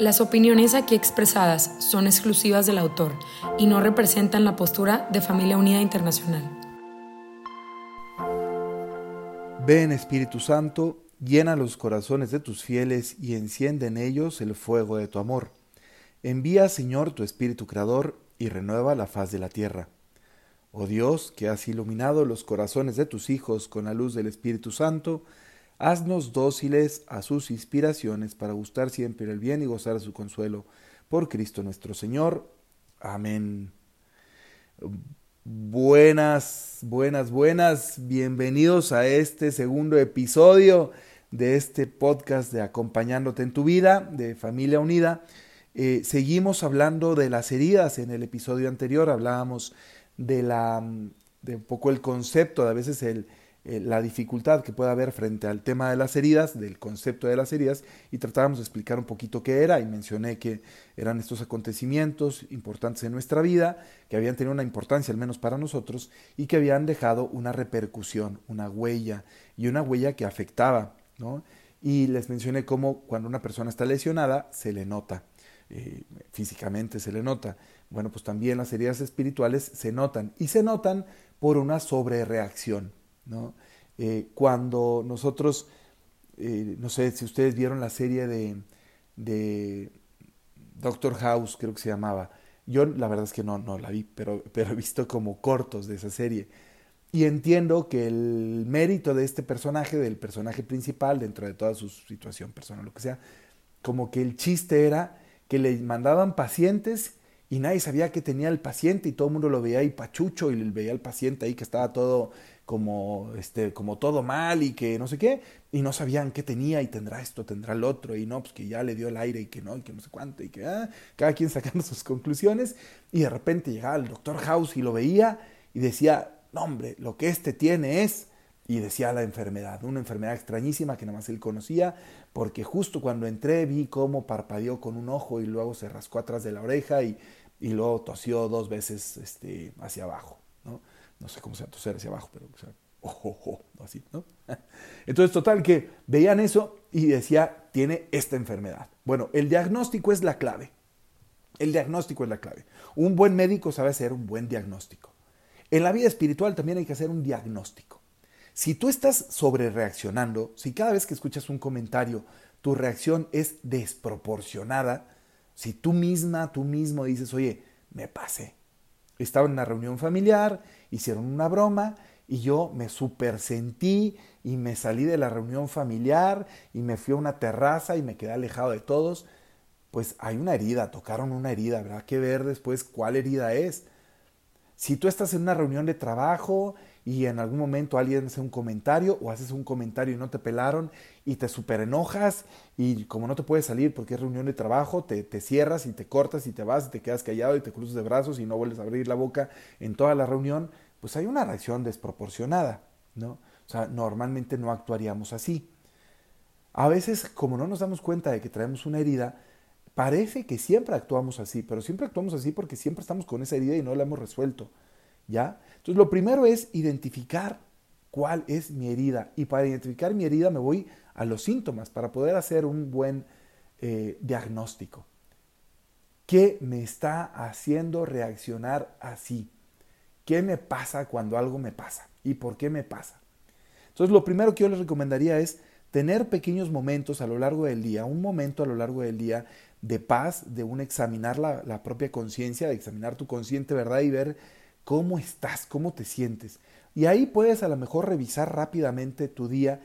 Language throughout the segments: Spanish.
Las opiniones aquí expresadas son exclusivas del autor y no representan la postura de Familia Unida Internacional. Ven Espíritu Santo, llena los corazones de tus fieles y enciende en ellos el fuego de tu amor. Envía, Señor, tu Espíritu Creador y renueva la faz de la tierra. Oh Dios, que has iluminado los corazones de tus hijos con la luz del Espíritu Santo, haznos dóciles a sus inspiraciones para gustar siempre el bien y gozar su consuelo. Por Cristo nuestro Señor. Amén. Buenas, buenas, buenas. Bienvenidos a este segundo episodio de este podcast de Acompañándote en tu vida, de Familia Unida. Eh, seguimos hablando de las heridas. En el episodio anterior hablábamos de, la, de un poco el concepto, de a veces el, eh, la dificultad que puede haber frente al tema de las heridas, del concepto de las heridas, y tratábamos de explicar un poquito qué era, y mencioné que eran estos acontecimientos importantes en nuestra vida, que habían tenido una importancia al menos para nosotros, y que habían dejado una repercusión, una huella, y una huella que afectaba, ¿no? Y les mencioné cómo cuando una persona está lesionada, se le nota, eh, físicamente se le nota. Bueno, pues también las heridas espirituales se notan y se notan por una sobrereacción. ¿No? Eh, cuando nosotros, eh, no sé si ustedes vieron la serie de, Doctor House, creo que se llamaba. Yo la verdad es que no, no la vi, pero, pero he visto como cortos de esa serie. Y entiendo que el mérito de este personaje, del personaje principal, dentro de toda su situación personal, lo que sea, como que el chiste era que le mandaban pacientes y nadie sabía que tenía el paciente y todo el mundo lo veía ahí pachucho y le veía al paciente ahí que estaba todo como este como todo mal y que no sé qué y no sabían qué tenía y tendrá esto tendrá el otro y no pues que ya le dio el aire y que no y que no sé cuánto y que ah, cada quien sacando sus conclusiones y de repente llegaba el doctor House y lo veía y decía no hombre lo que este tiene es y decía la enfermedad, una enfermedad extrañísima que nada más él conocía, porque justo cuando entré vi cómo parpadeó con un ojo y luego se rascó atrás de la oreja y, y luego tosió dos veces este, hacia abajo, ¿no? No sé cómo se llama toser hacia abajo, pero o ojo, ojo, así, ¿no? Entonces, total, que veían eso y decía, tiene esta enfermedad. Bueno, el diagnóstico es la clave. El diagnóstico es la clave. Un buen médico sabe hacer un buen diagnóstico. En la vida espiritual también hay que hacer un diagnóstico. Si tú estás sobre reaccionando, si cada vez que escuchas un comentario tu reacción es desproporcionada, si tú misma, tú mismo dices, oye, me pasé. Estaba en una reunión familiar, hicieron una broma y yo me supersentí y me salí de la reunión familiar y me fui a una terraza y me quedé alejado de todos, pues hay una herida, tocaron una herida, habrá que ver después cuál herida es. Si tú estás en una reunión de trabajo y en algún momento alguien hace un comentario o haces un comentario y no te pelaron y te super enojas y como no te puedes salir porque es reunión de trabajo, te, te, cierras y te cortas y te vas y te quedas callado y te cruzas de brazos y no vuelves a abrir la boca en toda la reunión, pues hay una reacción desproporcionada, ¿no? O sea, normalmente no actuaríamos así. A veces, como no nos damos cuenta de que traemos una herida, parece que siempre actuamos así, pero siempre actuamos así porque siempre estamos con esa herida y no la hemos resuelto. ¿Ya? Entonces, lo primero es identificar cuál es mi herida. Y para identificar mi herida me voy a los síntomas para poder hacer un buen eh, diagnóstico. ¿Qué me está haciendo reaccionar así? ¿Qué me pasa cuando algo me pasa? ¿Y por qué me pasa? Entonces, lo primero que yo les recomendaría es tener pequeños momentos a lo largo del día, un momento a lo largo del día de paz, de un examinar la, la propia conciencia, de examinar tu consciente verdad y ver cómo estás, cómo te sientes. Y ahí puedes a lo mejor revisar rápidamente tu día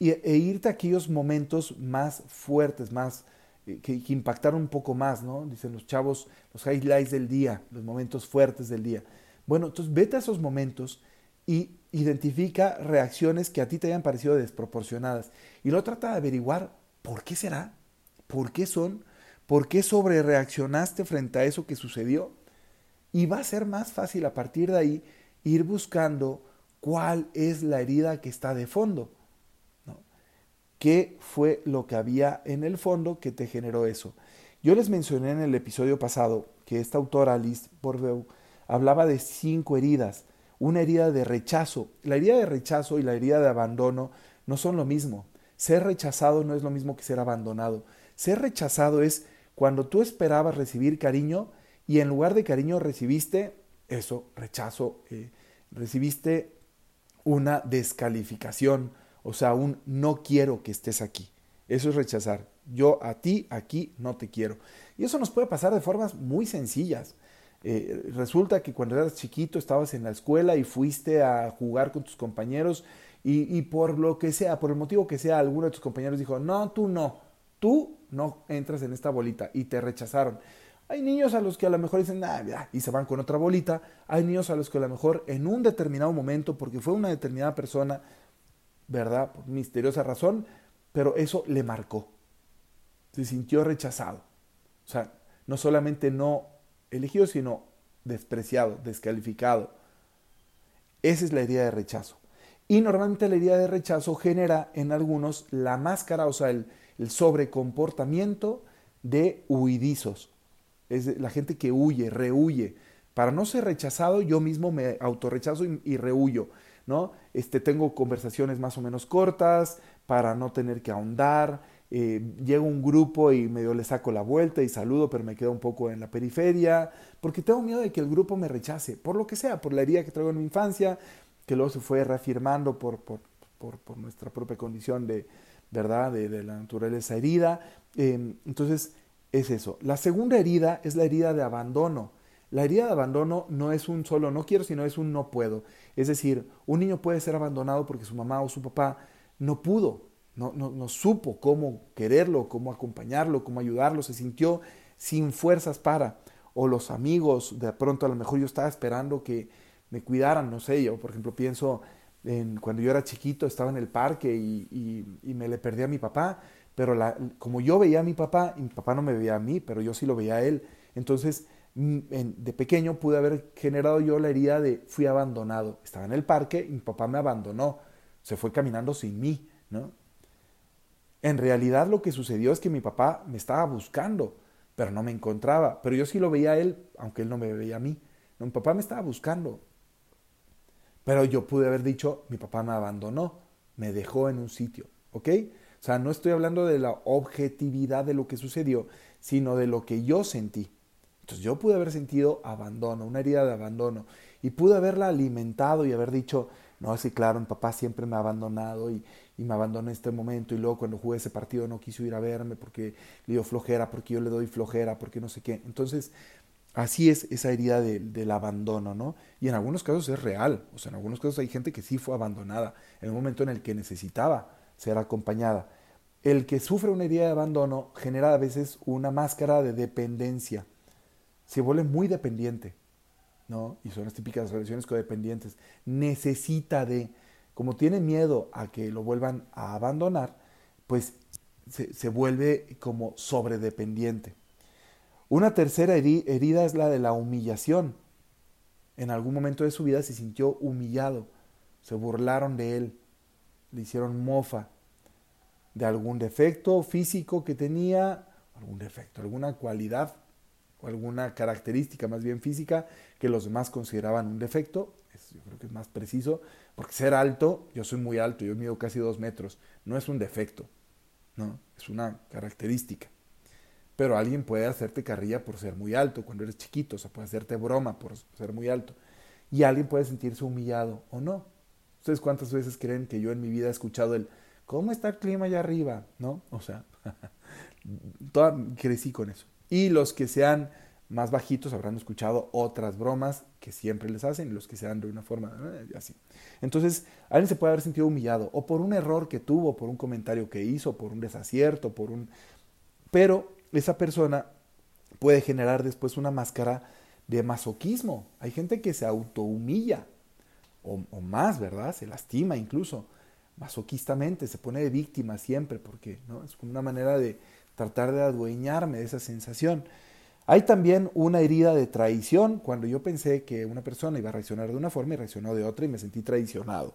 e irte a aquellos momentos más fuertes, más eh, que, que, impactaron un poco más, ¿no? Dicen los chavos, los highlights del día, los momentos fuertes del día. Bueno, entonces vete a esos momentos y identifica reacciones que a ti te hayan parecido desproporcionadas. Y luego trata de averiguar por qué será, por qué son, ¿Por qué sobrereaccionaste frente a eso que sucedió? Y va a ser más fácil a partir de ahí ir buscando cuál es la herida que está de fondo. ¿Qué fue lo que había en el fondo que te generó eso? Yo les mencioné en el episodio pasado que esta autora, Alice Bourbeau, hablaba de cinco heridas. Una herida de rechazo. La herida de rechazo y la herida de abandono no son lo mismo. Ser rechazado no es lo mismo que ser abandonado. Ser rechazado es cuando tú esperabas recibir cariño y en lugar de cariño recibiste eso, rechazo, eh, recibiste una descalificación, o sea, un no quiero que estés aquí. Eso es rechazar. Yo a ti aquí no te quiero. Y eso nos puede pasar de formas muy sencillas. Eh, resulta que cuando eras chiquito estabas en la escuela y fuiste a jugar con tus compañeros y, y, por lo que sea, por el motivo que sea, alguno de tus compañeros dijo, no, tú no, tú no entras en esta bolita y te rechazaron. Hay niños a los que a lo mejor dicen, ah, y se van con otra bolita. Hay niños a los que a lo mejor en un determinado momento, porque fue una determinada persona, ¿verdad? Por misteriosa razón, pero eso le marcó. Se sintió rechazado. O sea, no solamente no elegido, sino despreciado, descalificado. Esa es la herida de rechazo. Y normalmente la herida de rechazo genera en algunos la máscara, o sea, el, el sobrecomportamiento de huidizos es la gente que huye, rehuye. Para no ser rechazado, yo mismo me autorrechazo y, y rehuyo, ¿no? Este, tengo conversaciones más o menos cortas para no tener que ahondar. Eh, llego a un grupo y medio le saco la vuelta y saludo, pero me quedo un poco en la periferia, porque tengo miedo de que el grupo me rechace, por lo que sea, por la herida que traigo en mi infancia, que luego se fue reafirmando por, por, por, por nuestra propia condición de, ¿verdad? De, la naturaleza herida. Eh, entonces, es eso. La segunda herida es la herida de abandono. La herida de abandono no es un solo no quiero, sino es un no puedo. Es decir, un niño puede ser abandonado porque su mamá o su papá no pudo, no, no, no supo cómo quererlo, cómo acompañarlo, cómo ayudarlo, se sintió sin fuerzas para. O los amigos, de pronto a lo mejor yo estaba esperando que me cuidaran, no sé, yo por ejemplo pienso en cuando yo era chiquito, estaba en el parque y, me le perdí a mi papá pero como yo veía a mi papá, mi papá no me veía a mí, pero yo sí lo veía a él, entonces mm, de pequeño pude haber generado yo la herida de fui abandonado. Estaba en el parque y mi papá me abandonó, se fue caminando sin mí. En realidad lo que sucedió es que mi papá me estaba buscando, pero no me encontraba, pero yo sí lo veía a él, aunque él no me veía a mí. mi papá me estaba buscando, pero yo pude haber dicho, mi papá me abandonó, me dejó en un sitio, ¿ok? O sea, no estoy hablando de la objetividad de lo que sucedió, sino de lo que yo sentí. Entonces yo pude haber sentido abandono, una herida de abandono, y pude haberla alimentado y haber dicho, no, sí, claro, mi papá siempre me ha abandonado y, y, me abandonó en este momento, y luego cuando jugué ese partido no quiso ir a verme porque le dio flojera, porque yo le doy flojera, porque no sé qué. Entonces, así es esa herida de, del abandono, ¿no? Y en algunos casos es real, o sea, en algunos casos hay gente que sí fue abandonada en un momento en el que necesitaba ser acompañada. El que sufre una herida de abandono genera a veces una máscara de dependencia. Se vuelve muy dependiente, ¿no? Y son las típicas relaciones codependientes. Necesita de, como tiene miedo a que lo vuelvan a abandonar, pues se, se vuelve como sobredependiente. Una tercera herida es la de la humillación. En algún momento de su vida se sintió humillado, se burlaron de él, le hicieron mofa de algún defecto físico que tenía, algún defecto, alguna cualidad o alguna característica más bien física que los demás consideraban un defecto, yo creo que es más preciso, porque ser alto, yo soy muy alto, yo mido casi dos metros, no es un defecto, no, es una característica. Pero alguien puede hacerte carrilla por ser muy alto cuando eres chiquito, o sea, puede hacerte broma por ser muy alto. Y alguien puede sentirse humillado o no. ¿Ustedes cuántas veces creen que yo en mi vida he escuchado el ¿cómo está el clima allá arriba? ¿No? O sea, toda, crecí con eso. Y los que sean más bajitos habrán escuchado otras bromas que siempre les hacen, los que sean de una forma eh, así. Entonces, alguien se puede haber sentido humillado, o por un error que tuvo, por un comentario que hizo, por un desacierto, por un... Pero esa persona puede generar después una máscara de masoquismo. Hay gente que se autohumilla o, más, ¿verdad? Se lastima incluso masoquistamente, se pone de víctima siempre, porque es una manera de, tratar de adueñarme de esa sensación. Hay también una herida de traición, cuando yo pensé que una persona iba a reaccionar de una forma y reaccionó de otra y me sentí traicionado.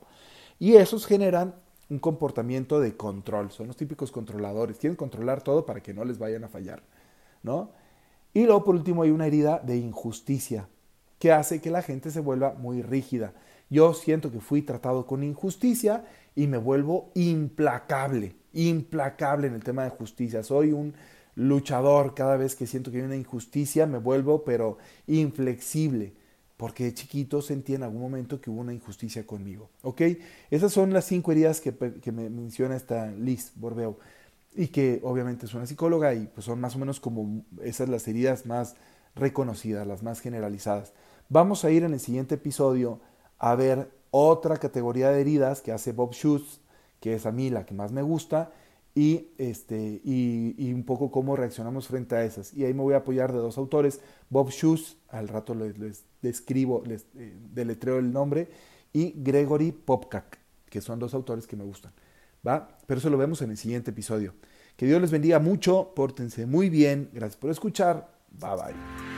Y esos generan un comportamiento de control, son los típicos controladores, quieren controlar todo para que no les vayan a fallar, ¿no? Y luego por último hay una herida de injusticia, que hace que la gente se vuelva muy rígida. Yo siento que fui tratado con injusticia y me vuelvo implacable, implacable en el tema de justicia. Soy un luchador cada vez que siento que hay una injusticia, me vuelvo pero inflexible, porque de chiquito sentí en algún momento que hubo una injusticia conmigo. ¿Ok? Esas son las cinco heridas que, que me menciona esta Liz Borbeo y que obviamente es una psicóloga y pues son más o menos como esas las heridas más reconocidas, las más generalizadas. Vamos a ir en el siguiente episodio a ver otra categoría de heridas que hace Bob Schutz, que es a mí la que más me gusta, y, este, y, un poco cómo reaccionamos frente a esas. Y ahí me voy a apoyar de dos autores, Bob Schutz, al rato les, les describo, les eh, deletreo el nombre, y Gregory Popcak, que son dos autores que me gustan. ¿va? Pero eso lo vemos en el siguiente episodio. Que Dios les bendiga mucho, pórtense muy bien, gracias por escuchar, bye bye.